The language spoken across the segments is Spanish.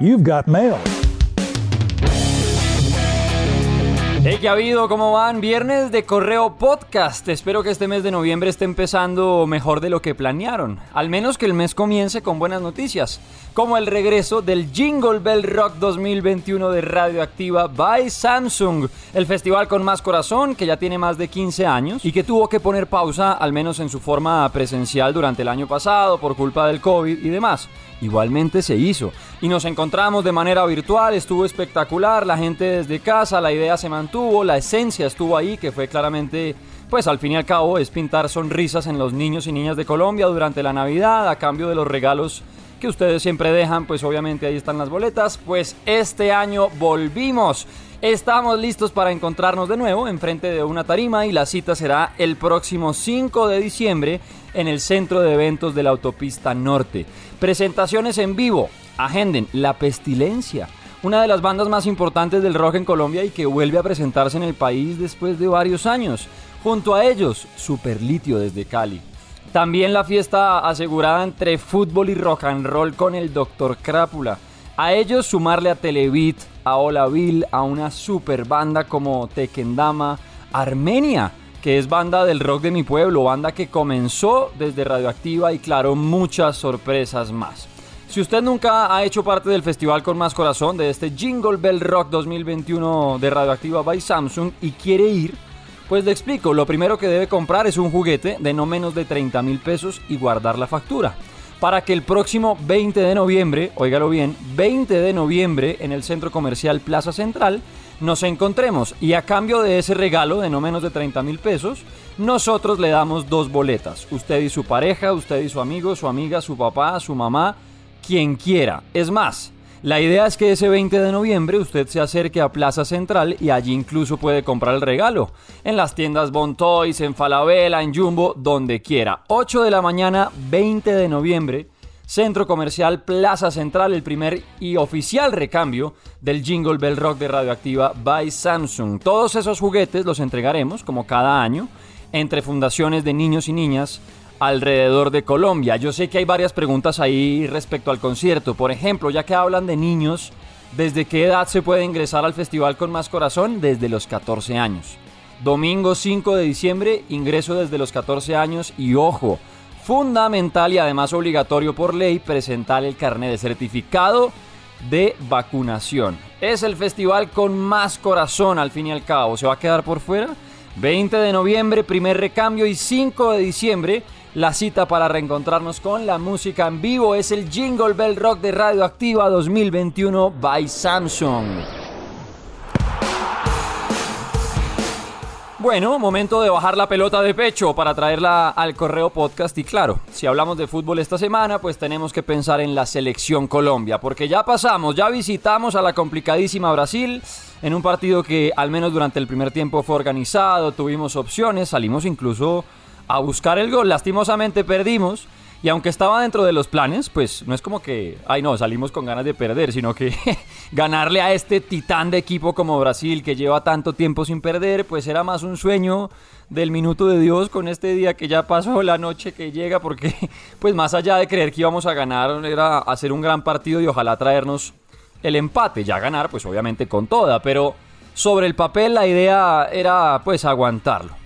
You've got mail. Hey, ¿qué ha habido? ¿Cómo van? Viernes de Correo Podcast. Espero que este mes de noviembre esté empezando mejor de lo que planearon. Al menos que el mes comience con buenas noticias, como el regreso del Jingle Bell Rock 2021 de Radioactiva by Samsung, el festival con más corazón que ya tiene más de 15 años y que tuvo que poner pausa, al menos en su forma presencial, durante el año pasado por culpa del COVID y demás. Igualmente se hizo. Y nos encontramos de manera virtual, estuvo espectacular, la gente desde casa, la idea se mantuvo, la esencia estuvo ahí, que fue claramente, pues al fin y al cabo, es pintar sonrisas en los niños y niñas de Colombia durante la Navidad a cambio de los regalos que ustedes siempre dejan, pues obviamente ahí están las boletas. Pues este año volvimos. Estamos listos para encontrarnos de nuevo enfrente de una tarima y la cita será el próximo 5 de diciembre en el centro de eventos de la autopista norte. Presentaciones en vivo, agenden La Pestilencia, una de las bandas más importantes del rock en Colombia y que vuelve a presentarse en el país después de varios años. Junto a ellos, Superlitio desde Cali. También la fiesta asegurada entre fútbol y rock and roll con el Dr. Crápula. A ellos sumarle a Televit, a Olaville, a una super banda como Tekendama, Armenia, que es banda del rock de mi pueblo, banda que comenzó desde Radioactiva y claro, muchas sorpresas más. Si usted nunca ha hecho parte del festival con más corazón de este Jingle Bell Rock 2021 de Radioactiva by Samsung y quiere ir, pues le explico, lo primero que debe comprar es un juguete de no menos de 30 mil pesos y guardar la factura. Para que el próximo 20 de noviembre, óigalo bien, 20 de noviembre en el centro comercial Plaza Central, nos encontremos. Y a cambio de ese regalo de no menos de 30 mil pesos, nosotros le damos dos boletas. Usted y su pareja, usted y su amigo, su amiga, su papá, su mamá, quien quiera. Es más, la idea es que ese 20 de noviembre usted se acerque a Plaza Central y allí incluso puede comprar el regalo. En las tiendas Bon Toys, en Falabella, en Jumbo, donde quiera. 8 de la mañana, 20 de noviembre. Centro Comercial Plaza Central, el primer y oficial recambio del Jingle Bell Rock de Radioactiva by Samsung. Todos esos juguetes los entregaremos, como cada año, entre fundaciones de niños y niñas alrededor de Colombia. Yo sé que hay varias preguntas ahí respecto al concierto. Por ejemplo, ya que hablan de niños, ¿desde qué edad se puede ingresar al festival con más corazón? Desde los 14 años. Domingo 5 de diciembre, ingreso desde los 14 años y ojo, fundamental y además obligatorio por ley presentar el carnet de certificado de vacunación. Es el festival con más corazón al fin y al cabo. ¿Se va a quedar por fuera? 20 de noviembre, primer recambio y 5 de diciembre la cita para reencontrarnos con la música en vivo es el Jingle Bell Rock de Radioactiva 2021 by Samsung. Bueno, momento de bajar la pelota de pecho para traerla al correo podcast y claro, si hablamos de fútbol esta semana, pues tenemos que pensar en la selección Colombia, porque ya pasamos, ya visitamos a la complicadísima Brasil en un partido que al menos durante el primer tiempo fue organizado, tuvimos opciones, salimos incluso a buscar el gol. Lastimosamente perdimos. Y aunque estaba dentro de los planes, pues no es como que, ay no, salimos con ganas de perder, sino que ganarle a este titán de equipo como Brasil que lleva tanto tiempo sin perder, pues era más un sueño del minuto de Dios con este día que ya pasó, la noche que llega, porque pues más allá de creer que íbamos a ganar, era hacer un gran partido y ojalá traernos el empate, ya ganar, pues obviamente con toda, pero sobre el papel la idea era pues aguantarlo.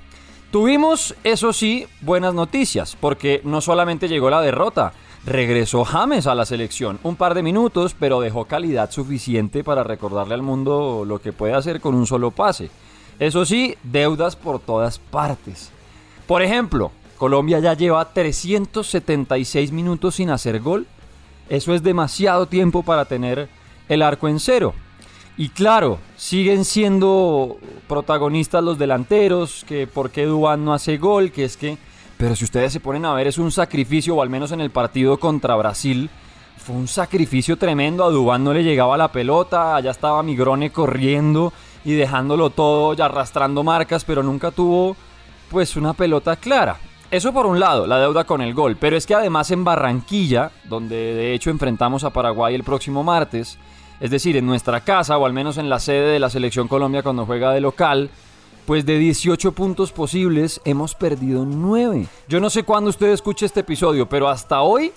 Tuvimos, eso sí, buenas noticias, porque no solamente llegó la derrota, regresó James a la selección. Un par de minutos, pero dejó calidad suficiente para recordarle al mundo lo que puede hacer con un solo pase. Eso sí, deudas por todas partes. Por ejemplo, Colombia ya lleva 376 minutos sin hacer gol. Eso es demasiado tiempo para tener el arco en cero. Y claro, siguen siendo protagonistas los delanteros, que por qué Dubán no hace gol, que es que... Pero si ustedes se ponen a ver, es un sacrificio, o al menos en el partido contra Brasil, fue un sacrificio tremendo. A Dubán no le llegaba la pelota, allá estaba Migrone corriendo y dejándolo todo, ya arrastrando marcas, pero nunca tuvo pues una pelota clara. Eso por un lado, la deuda con el gol, pero es que además en Barranquilla, donde de hecho enfrentamos a Paraguay el próximo martes, es decir, en nuestra casa o al menos en la sede de la Selección Colombia cuando juega de local, pues de 18 puntos posibles hemos perdido 9. Yo no sé cuándo usted escuche este episodio, pero hasta hoy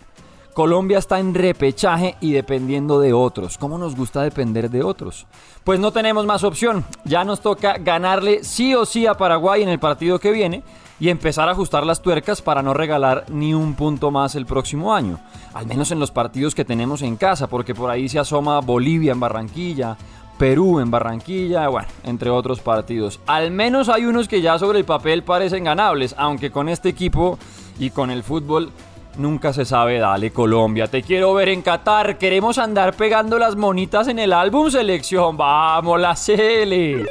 Colombia está en repechaje y dependiendo de otros. ¿Cómo nos gusta depender de otros? Pues no tenemos más opción. Ya nos toca ganarle sí o sí a Paraguay en el partido que viene y empezar a ajustar las tuercas para no regalar ni un punto más el próximo año. Al menos en los partidos que tenemos en casa, porque por ahí se asoma Bolivia en Barranquilla, Perú en Barranquilla, bueno, entre otros partidos. Al menos hay unos que ya sobre el papel parecen ganables, aunque con este equipo y con el fútbol Nunca se sabe, dale Colombia, te quiero ver en Qatar, queremos andar pegando las monitas en el álbum selección, vamos la Cele.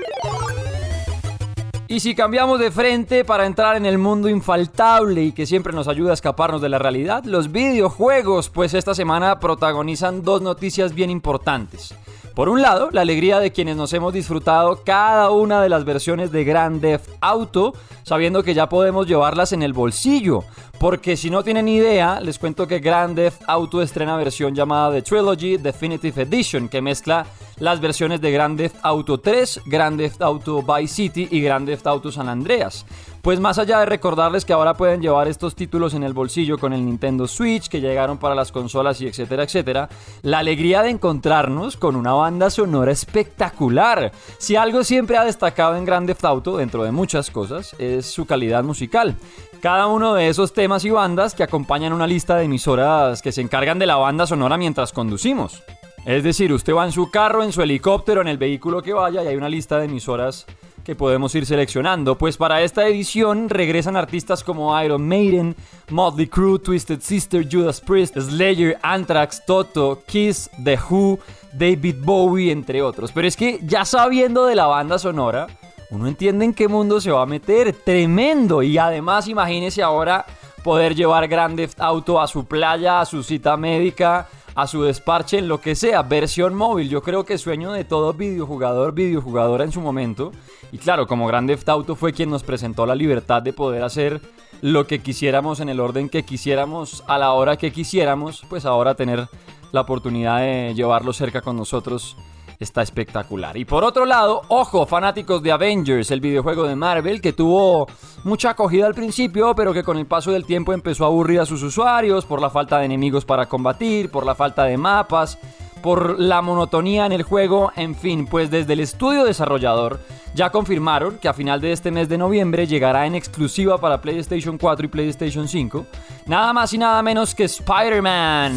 Y si cambiamos de frente para entrar en el mundo infaltable y que siempre nos ayuda a escaparnos de la realidad, los videojuegos, pues esta semana protagonizan dos noticias bien importantes. Por un lado, la alegría de quienes nos hemos disfrutado cada una de las versiones de Grand Theft Auto, sabiendo que ya podemos llevarlas en el bolsillo. Porque si no tienen idea, les cuento que Grand Theft Auto estrena versión llamada The Trilogy Definitive Edition, que mezcla las versiones de Grand Theft Auto 3, Grand Theft Auto Vice City y Grand Theft Auto San Andreas. Pues más allá de recordarles que ahora pueden llevar estos títulos en el bolsillo con el Nintendo Switch, que llegaron para las consolas y etcétera, etcétera, la alegría de encontrarnos con una banda sonora espectacular. Si algo siempre ha destacado en Grand Theft Auto, dentro de muchas cosas, es su calidad musical. Cada uno de esos temas y bandas que acompañan una lista de emisoras que se encargan de la banda sonora mientras conducimos. Es decir, usted va en su carro, en su helicóptero, en el vehículo que vaya y hay una lista de emisoras que podemos ir seleccionando. Pues para esta edición regresan artistas como Iron Maiden, Motley Crue, Twisted Sister, Judas Priest, Slayer, Anthrax, Toto, Kiss, The Who, David Bowie, entre otros. Pero es que ya sabiendo de la banda sonora, uno entiende en qué mundo se va a meter. Tremendo. Y además imagínese ahora poder llevar Grand Auto a su playa, a su cita médica, a su desparche, en lo que sea, versión móvil. Yo creo que sueño de todo videojugador, videojugadora en su momento. Y claro, como Grand Theft Auto fue quien nos presentó la libertad de poder hacer lo que quisiéramos en el orden que quisiéramos, a la hora que quisiéramos, pues ahora tener la oportunidad de llevarlo cerca con nosotros está espectacular. Y por otro lado, ojo, fanáticos de Avengers, el videojuego de Marvel que tuvo mucha acogida al principio, pero que con el paso del tiempo empezó a aburrir a sus usuarios por la falta de enemigos para combatir, por la falta de mapas, por la monotonía en el juego, en fin, pues desde el estudio desarrollador ya confirmaron que a final de este mes de noviembre llegará en exclusiva para PlayStation 4 y PlayStation 5, nada más y nada menos que Spider-Man.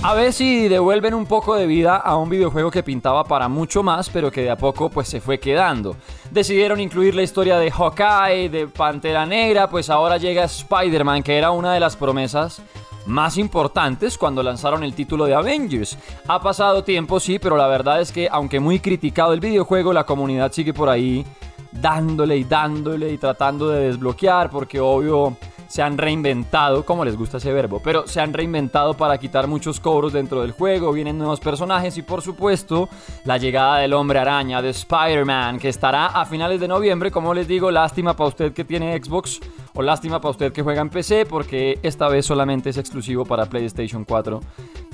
A ver si devuelven un poco de vida a un videojuego que pintaba para mucho más, pero que de a poco pues se fue quedando. Decidieron incluir la historia de Hawkeye, de Pantera Negra, pues ahora llega Spider-Man, que era una de las promesas más importantes cuando lanzaron el título de Avengers. Ha pasado tiempo, sí, pero la verdad es que aunque muy criticado el videojuego, la comunidad sigue por ahí dándole y dándole y tratando de desbloquear, porque obvio se han reinventado, como les gusta ese verbo, pero se han reinventado para quitar muchos cobros dentro del juego, vienen nuevos personajes y por supuesto la llegada del hombre araña, de Spider-Man, que estará a finales de noviembre, como les digo, lástima para usted que tiene Xbox o lástima para usted que juega en PC, porque esta vez solamente es exclusivo para PlayStation 4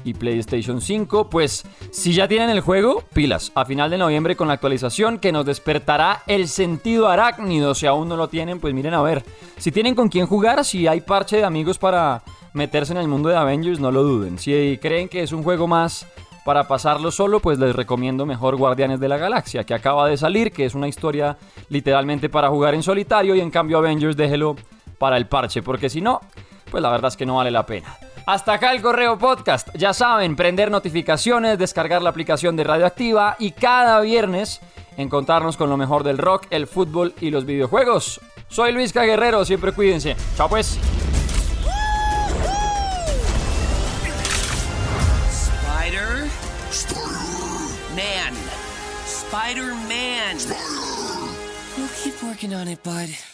y PlayStation 5. Pues si ya tienen el juego, pilas. A final de noviembre con la actualización que nos despertará el sentido arácnido. Si aún no lo tienen, pues miren a ver. Si tienen con quién jugar, si hay parche de amigos para meterse en el mundo de Avengers, no lo duden. Si creen que es un juego más para pasarlo solo, pues les recomiendo mejor Guardianes de la Galaxia, que acaba de salir, que es una historia literalmente para jugar en solitario y en cambio Avengers déjelo para el parche, porque si no, pues la verdad es que no vale la pena. Hasta acá el correo podcast. Ya saben, prender notificaciones, descargar la aplicación de Radioactiva y cada viernes encontrarnos con lo mejor del rock, el fútbol y los videojuegos. Soy Luis Guerrero, siempre cuídense. Chao pues. Spider. Man. Spider-Man. We'll keep working on it, bud.